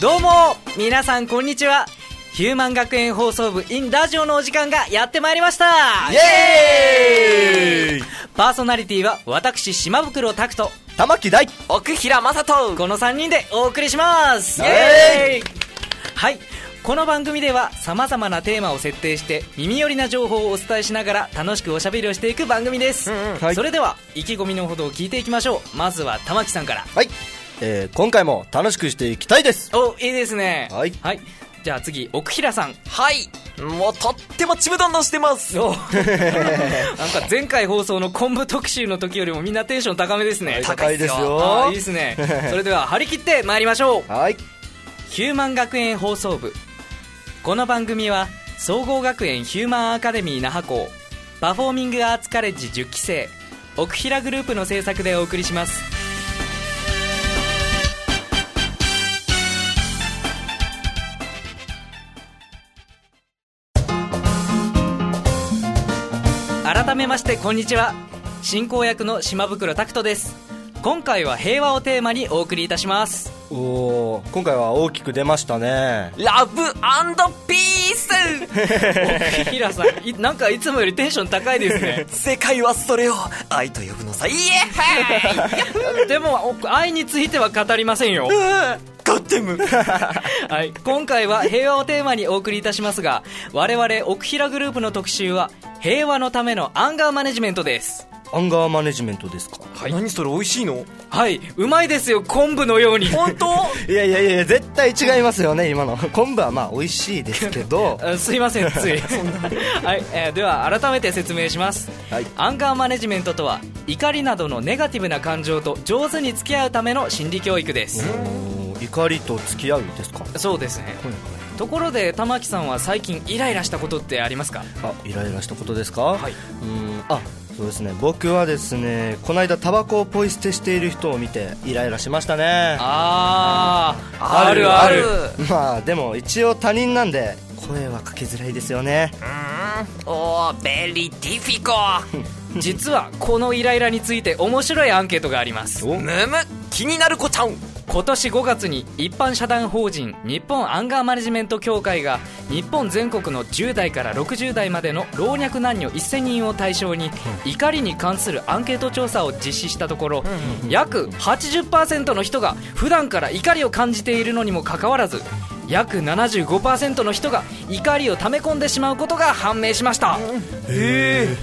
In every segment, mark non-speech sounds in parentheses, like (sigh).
どうも皆さんこんにちは。ヒューマン学園放送部 in ラジオのお時間がやってまいりました。イエーイ！パーソナリティは私島袋拓人。玉木大。奥平正人。この3人でお送りします。イエーイ！はい。この番組では様々なテーマを設定して耳寄りな情報をお伝えしながら楽しくおしゃべりをしていく番組です、はい。それでは意気込みのほどを聞いていきましょう。まずは玉木さんから。はい、えー、今回も楽しくしていきたいです。おいいですね。はい。じゃあ次奥平さん。はい。もうとってもちむどんどんしてます。お (laughs) なんか前回放送の昆布特集の時よりもみんなテンション高めですね。高いですあよーいいですね。(laughs) それでは張り切って参りましょう。はい。ヒューマン学園放送部。この番組は総合学園ヒューマンアカデミー那覇校パフォーミングアーツカレッジ10期生奥平グループの制作でお送りしますめましてこんにちは。進行役の島袋拓人です。今回は平和をテーマにお送りいたします。おお今回は大きく出ましたね。ラブピース！(laughs) 平さんいなんかいつもよりテンション高いですね。世界はそれを愛と呼ぶのさ。イエヘイ！でもお愛については語りませんよ。(laughs) ガッテム！(laughs) はい、今回は平和をテーマにお送りいたしますが我々奥平グループの特集は平和のためのアンガーマネジメントですアンガーマネジメントですか？何それ美味しいの？はい。うまいですよ昆布のように。本当？(laughs) いやいやいや絶対違いますよね今の。昆布はまあ美味しいですけど。(laughs) あすいませんつい。(laughs) はい、えーでは改めて説明します、はい。アンガーマネジメントとは怒りなどのネガティブな感情と上手に付き合うための心理教育です。怒りと付き合うですか？そうですね。ところで玉木さんは最近イライラしたことってありますか？あイライラしたことですか？はい。うーんあそうですね。僕はですねこの間タバコをポイ捨てしている人を見てイライラしましたね。あーあるあるまあでも一応他人なんで声はかけづらいですよね。おーベリーディフィコ実はこのイライラについて面白いアンケートがあります。お。むむ気になる子ちゃん今年5月に一般社団法人日本アンガーマネジメント協会が日本全国の10代から60代までの老若男女1000人を対象に怒りに関するアンケート調査を実施したところ約80%の人が普段から怒りを感じているのにもかかわらず約75%の人が怒りを溜め込んでしまうことが判明しました。へえ。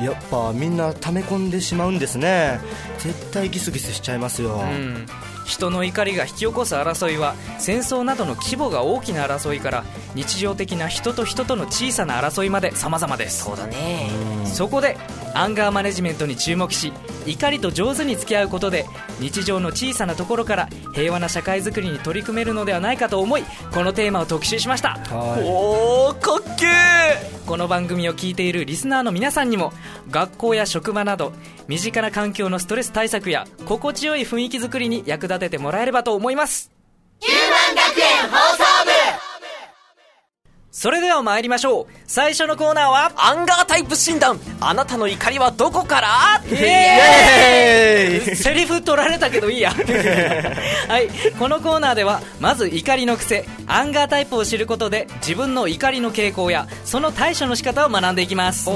やっぱみんな溜め込んでしまうんですね。絶対ギスギスしちゃいますよ、うん人の怒りが引き起こす争いは戦争などの規模が大きな争いから日常的な人と人との小さな争いまで様々です。そうだね。そこでアンガーマネジメントに注目し怒りと上手に付き合うことで日常の小さなところから平和な社会づくりに取り組めるのではないかと思いこのテーマを特集しました。はい。おーかっけー！この番組を聞いているリスナーの皆さんにも学校や職場など身近な環境のストレス対策や心地よい雰囲気づくりに役立ててもらえればと思いますそれでは参りましょう。最初のコーナーはアンガータイプ診断。あなたの怒りはどこから？イイエーイ！セリフ取られたけどいいや。(laughs) はい。このコーナーではまず怒りの癖アンガータイプを知ることで自分の怒りの傾向やその対処の仕方を学んでいきます、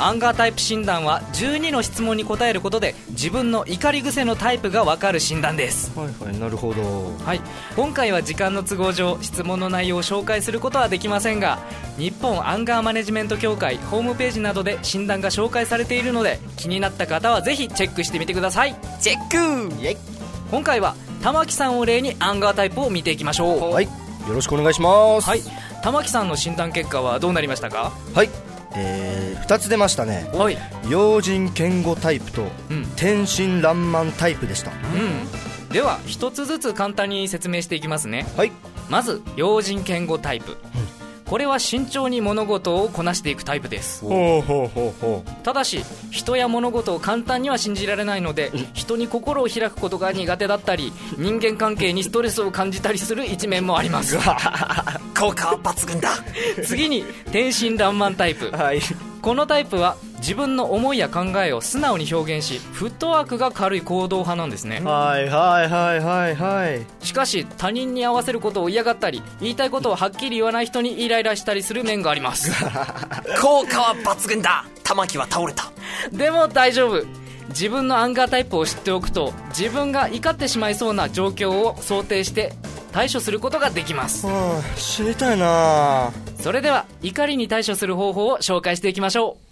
アンガータイプ診断は12の質問に答えることで自分の怒り癖のタイプが分かる診断です。はいはいなるほど。はい、今回は時間の都合上質問の内容を紹介することはできませんが日本アンガーマネジメント協会ホームページなどで診断が紹介されているので気になった方はぜひチェックしてみてください。チェック！イエイ。今回は玉木さんを例にアンガータイプを見ていきましょう。はいよろしくお願いします。はい。玉木さんの診断結果はどうなりましたか？はい。えー、2つ出ましたね。はい。用心堅固タイプとうん。天真爛漫タイプでした。うん。では一つずつ簡単に説明していきますね。はい。まず用心堅固タイプ、これは慎重に物事をこなしていくタイプです。ほうほうほうほただし人や物事を簡単には信じられないので人に心を開くことが苦手だったり人間関係にストレスを感じたりする一面もあります。効果は抜群だ。次に天真爛漫タイプ。うはい。このタイプは自分の思いや考えを素直に表現しフットワークが軽い行動派なんですね。はいはいはいはいはい。しかし他人に合わせることを嫌がったり言いたいことをはっきり言わない人にイライラしたりする面があります。(laughs) 効果は抜群だ。玉木は倒れた。でも大丈夫。自分のアンガータイプを知っておくと自分が怒ってしまいそうな状況を想定して対処することができます。はあ知りたいなそれでは怒りに対処する方法を紹介していきましょう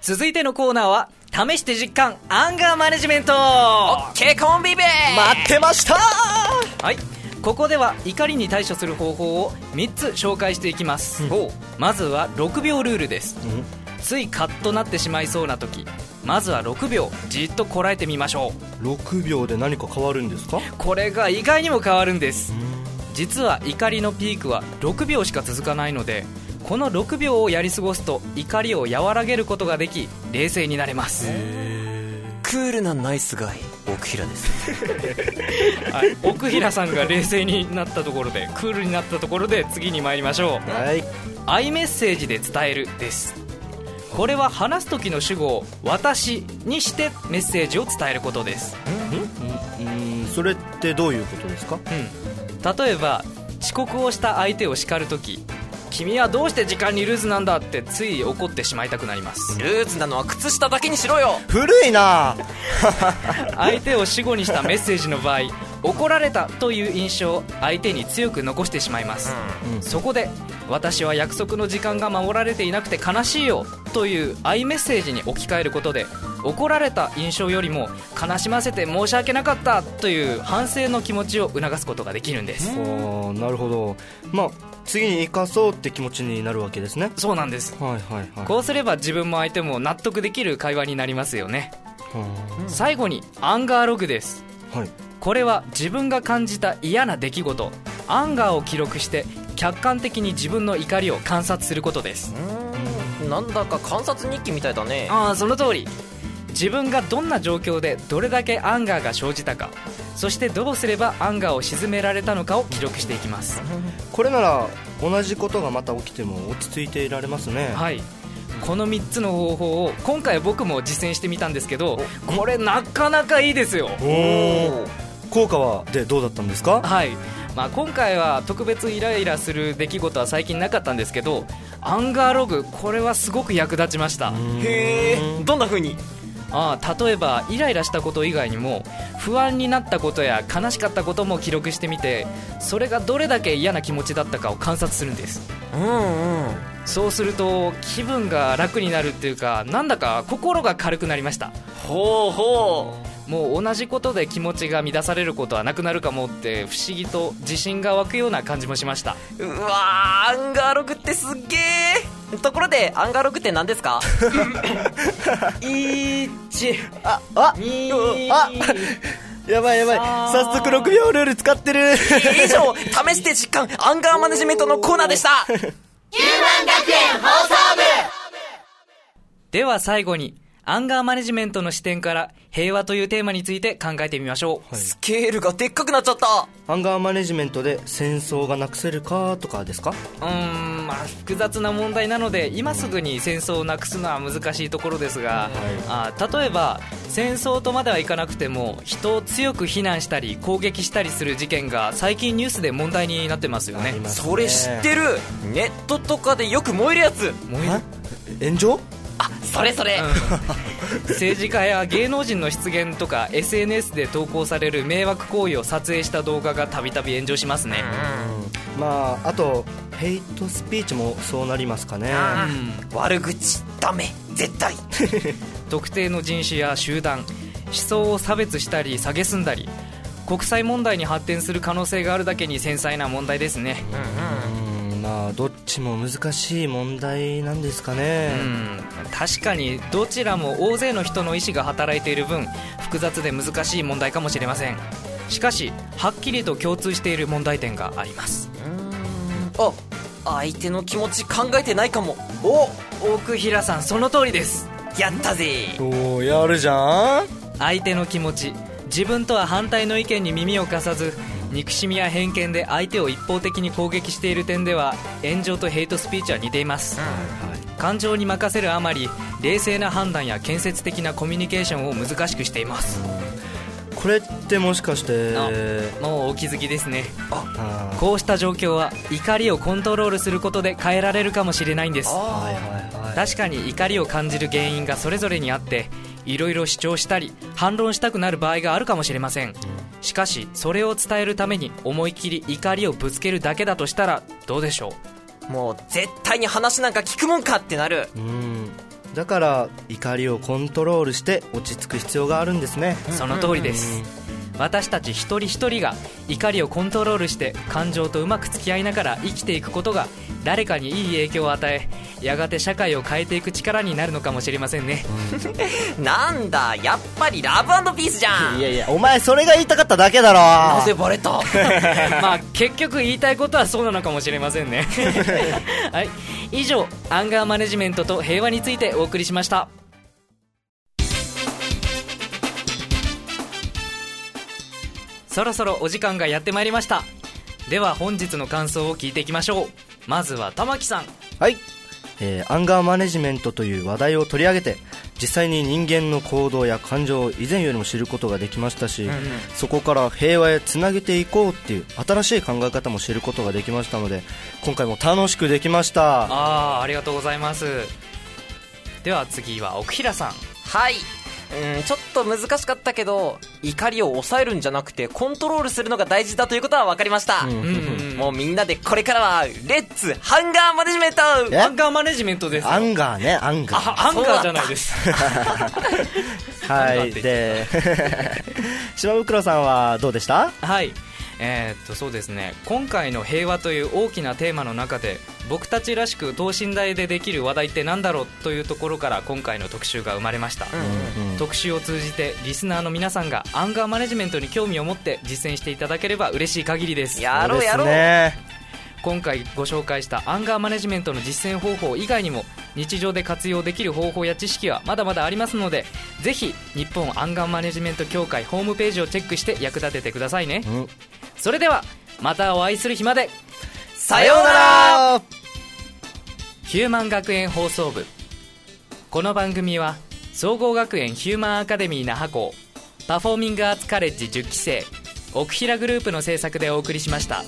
続いてのコーナーは試して実感アンガーマネジメント。オッケーコンビベ待ってました。はい。ここでは怒りに対処する方法を3つ紹介していきます、まずは6秒ルールです。ついカッとなってしまいそうな時まずは6秒じっとこらえてみましょ6秒で何か変わるんですか？うこれが意外にも変わるんです。実は怒りのピークは6秒しか続かないのでこの6秒をやり過ごすと怒りを和らげることができ冷静になれます。クールなナイスガイ奥平です。はい。奥平さんが冷静になったところでクールになったところで次に参りましょう。はい。アイメッセージで伝えるです。これは話す時の主語を「私」にしてメッセージを伝えることです、うん。それってどういうことですか？うん、例えば遅刻をした相手を叱る時君はどうして時間にルーズなんだってつい怒ってしまいたくなります。ルーズなのは靴下だけにしろよ。古いな。(laughs) 相手を死後にしたメッセージの場合怒られたという印象を相手に強く残してしまいます、うん。そこで私は約束の時間が守られていなくて悲しいよという愛メッセージに置き換えることで怒られた印象よりも悲しませて申し訳なかったという反省の気持ちを促すことができるんです、なるほど。まあ次に生かそうって気持ちになるわけですね。そうなんです。はいはいはい。こうすれば自分も相手も納得できる会話になりますよね。は最後にアンガーログです。あはい。これは自分が感じた嫌な出来事。 anger を記録して客観的に自分の怒りを観察することです。なんだか観察日記みたいだね。ああその通り自分がどんな状況でどれだけ anger が生じたかそしてどうすれば anger を鎮められたのかを記録していきます。これなら同じことがまた起きても落ち着いていられますね。はい。この3つの方法を今回僕も実践してみたんですけどこれなかなかいいですよ。おお効果はでどうだったんですか？はい、まあ、今回は特別イライラする出来事は最近なかったんですけどアンガーログこれはすごく役立ちました。へえどんな風に？ああ例えばイライラしたこと以外にも不安になったことや悲しかったことも記録してみてそれがどれだけ嫌な気持ちだったかを観察するんです。うんうん。そうすると気分が楽になるっていうかなんだか心が軽くなりました。ほうほもう同じことで気持ちが乱されることはなくなるかもって不思議と自信が湧くような感じもしました。ううわーアンガーログってすっげえところでアンガーログって何ですか？(laughs) 1ああ2あやばいやばい。早速6秒ルール使ってる。以上試して実感アンガーマネジメントのコーナーでした。(laughs) では最後にアンガーマネジメントの視点から平和というテーマについて考えてみましょう、スケールがでっかくなっちゃった。アンガーマネジメントで戦争がなくせるかとかですか？うーんまあ複雑な問題なので今すぐに戦争をなくすのは難しいところですが、あ例えば戦争とまではいかなくても人を強く非難したり攻撃したりする事件が最近ニュースで問題になってますよね。ありますそれ知ってる。ネットとかでよく燃えるやつ。燃える。え？炎上？あそれそれ、政治家や芸能人の出現とか SNS で投稿される迷惑行為を撮影した動画がたびたび炎上しますね、まああとヘイトスピーチもそうなりますかね。うん。悪口ダメ。絶対。(laughs) 特定の人種や集団思想を差別したり蔑んだり国際問題に発展する可能性があるだけに繊細な問題ですね。うんまあどっちも難しい問題なんですかうねん。確かにどちらも大勢の人の意思が働いている分複雑で難しい問題かもしれません。しかしはっきりと共通している問題点があります。あ相手の気持ち考えてないかも。お奥平さんその通りです。やったぜ。おおやるじゃん。相手の気持ち自分とは反対の意見に耳を貸さず憎しみや偏見で相手を一方的に攻撃している点では炎上とヘイトスピーチは似ています、感情に任せるあまり冷静な判断や建設的なコミュニケーションを難しくしています。これってもしかしてあもうお気づきですね。こうした状況は怒りをコントロールすることで変えられるかもしれないんです。はいはいはい。確かに怒りを感じる原因がそれぞれにあっていろいろ主張したり反論したくなる場合があるかもしれません。しかしそれを伝えるために思い切り怒りをぶつけるだけだとしたらどうでしょもう絶対に話なんか聞くもんかってなる。うん。だから怒りをコントロールして落ち着く必要があるんですね。うその通りです私たち一人一人が怒りをコントロールして感情とうまく付き合いながら生きていくことが誰かにいい影響を与えやがて社会を変えていく力になるのかもしれませんね。なんだやっぱりラブピースじゃんいやいやお前それが言いたかっただけだろ。なぜバレたまあ結局言いたいことはそうなのかもしれませんね。(laughs) はい。以上アンガーマネジメントと平和についてお送りしましたそろそろお時間がやってまいりました。では本日の感想を聞いていきましょう。まずは玉木さん。はい、えーアンガーマネジメントという話題を取り上げて実際に人間の行動や感情を以前よりも知ることができましたし、そこから平和へつなげていこうっていう新しい考え方も知ることができましたので今回も楽しくできました。ああーありがとうございます。では次は奥平さん。はいうんちょっと難しかったけど怒りを抑えるんじゃなくてコントロールするのが大事だということは分かりました、うん。うん。うんもうみんなでこれからはレッツハンガーマネジメント。え？アンガーマネジメントですよ。 Anger ね anger。あ anger じゃないです。(laughs) はい。で島 (laughs) 袋さんはどうでした？はいえーっとそうですね。今回の平和という大きなテーマの中で僕たちらしく等身大でできる話題って何だろうというところから今回の特集が生まれました、うん特集を通じてリスナーの皆さんがアンガーマネジメントに興味を持って実践していただければ嬉しい限りです。やろうやろう、ね。今回ご紹介したアンガーマネジメントの実践方法以外にも日常で活用できる方法や知識はまだまだありますのでぜひ日本アンガーマネジメント協会ホームページをチェックして役立ててくださいね。うんそれではまたお会いする日まで。さようなら。ヒューマン学園放送部。この番組は総合学園ヒューマンアカデミー那覇校パフォーミングアーツカレッジ10期生奥平グループの制作でお送りしました